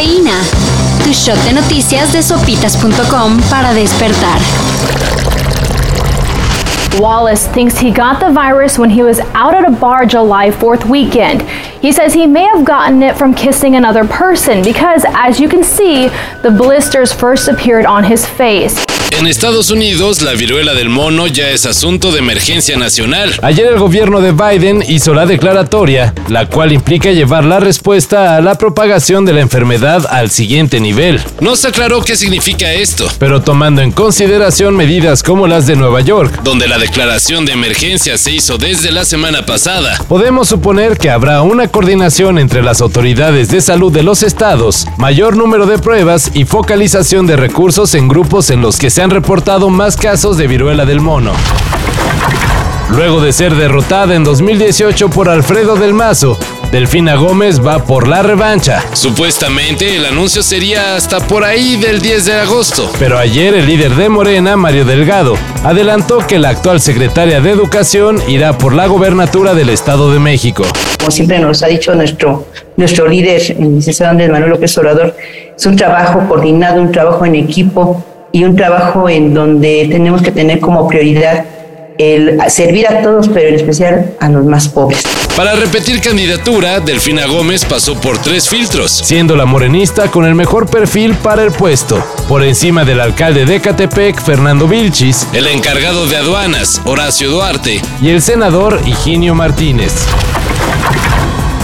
Cafeína. Tu shot de noticias de sopitas.com para despertar. Wallace thinks he got the virus when he was out at a bar July 4th weekend. He says he may have gotten it from kissing another person because, as you can see, the blisters first appeared on his face. En Estados Unidos, la viruela del mono ya es asunto de emergencia nacional. Ayer el gobierno de Biden hizo la declaratoria, la cual implica llevar la respuesta a la propagación de la enfermedad al siguiente nivel. No se aclaró qué significa esto, pero tomando en consideración medidas como las de Nueva York, donde la declaración de emergencia se hizo desde la semana pasada, podemos suponer que habrá una coordinación entre las autoridades de salud de los estados, mayor número de pruebas y focalización de recursos en grupos en los que se han reportado más casos de viruela del mono. Luego de ser derrotada en 2018 por Alfredo del Mazo, Delfina Gómez va por la revancha. Supuestamente el anuncio sería hasta por ahí del 10 de agosto. Pero ayer el líder de Morena, Mario Delgado, adelantó que la actual secretaria de Educación irá por la gobernatura del Estado de México. Como siempre nos ha dicho nuestro, nuestro líder, el licenciado Andrés Manuel López Obrador, es un trabajo coordinado, un trabajo en equipo y un trabajo en donde tenemos que tener como prioridad el servir a todos, pero en especial a los más pobres. Para repetir candidatura, Delfina Gómez pasó por tres filtros, siendo la morenista con el mejor perfil para el puesto, por encima del alcalde de Catepec, Fernando Vilchis, el encargado de aduanas, Horacio Duarte, y el senador Higinio Martínez.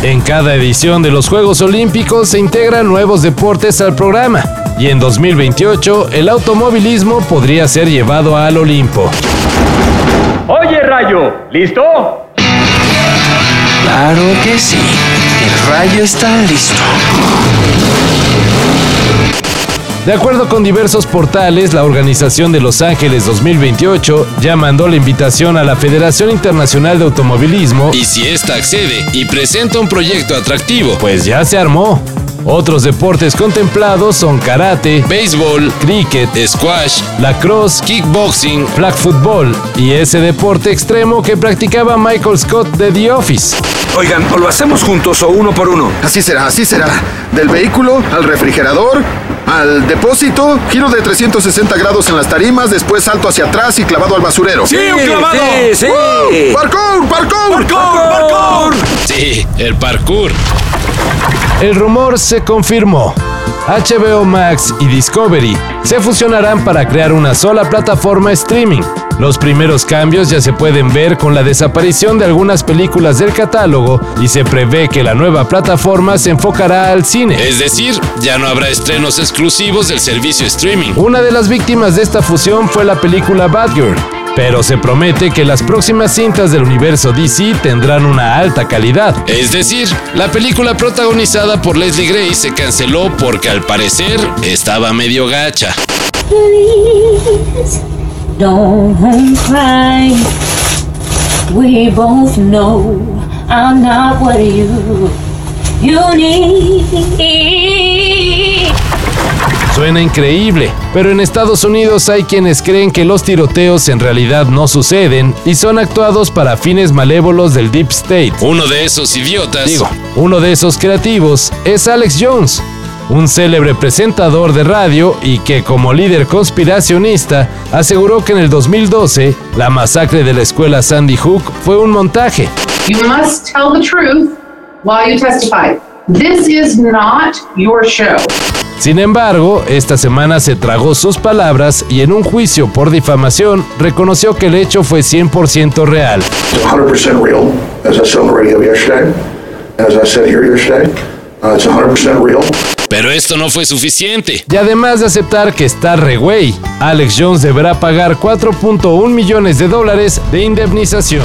En cada edición de los Juegos Olímpicos se integran nuevos deportes al programa y en 2028 el automovilismo podría ser llevado al Olimpo. Oye Rayo, ¿listo? Claro que sí, el Rayo está listo. De acuerdo con diversos portales, la organización de Los Ángeles 2028 ya mandó la invitación a la Federación Internacional de Automovilismo y si ésta accede y presenta un proyecto atractivo, pues ya se armó. Otros deportes contemplados son karate, béisbol, cricket, squash, lacrosse, kickboxing, flag football y ese deporte extremo que practicaba Michael Scott de The Office. Oigan, o lo hacemos juntos o uno por uno. Así será, así será. Del vehículo al refrigerador, al depósito, giro de 360 grados en las tarimas, después salto hacia atrás y clavado al basurero. ¡Sí, un clavado! ¡Sí, sí! ¡Parkour, parkour! ¡Parkour, parkour! Sí, el parkour. El rumor se confirmó. HBO Max y Discovery se fusionarán para crear una sola plataforma streaming. Los primeros cambios ya se pueden ver con la desaparición de algunas películas del catálogo y se prevé que la nueva plataforma se enfocará al cine. Es decir, ya no habrá estrenos exclusivos del servicio streaming. Una de las víctimas de esta fusión fue la película Batgirl, pero se promete que las próximas cintas del universo DC tendrán una alta calidad. Es decir, la película protagonizada por Leslie Gray se canceló porque al parecer estaba medio gacha. We both know I'm not what you need. Suena increíble, pero en Estados Unidos hay quienes creen que los tiroteos en realidad no suceden y son actuados para fines malévolos del Deep State. Uno de esos idiotas, digo, uno de esos creativos es Alex Jones, un célebre presentador de radio y que como líder conspiracionista aseguró que en el 2012 la masacre de la escuela Sandy Hook fue un montaje. You must tell the truth while you testify. This is not your show. Sin embargo, esta semana se tragó sus palabras y en un juicio por difamación reconoció que el hecho fue 100% real. 100% real, as I said on the radio yesterday, as I said here yesterday, uh, it's 100% real. Pero esto no fue suficiente. Y además de aceptar que está re güey, Alex Jones deberá pagar 4.1 millones de dólares de indemnización.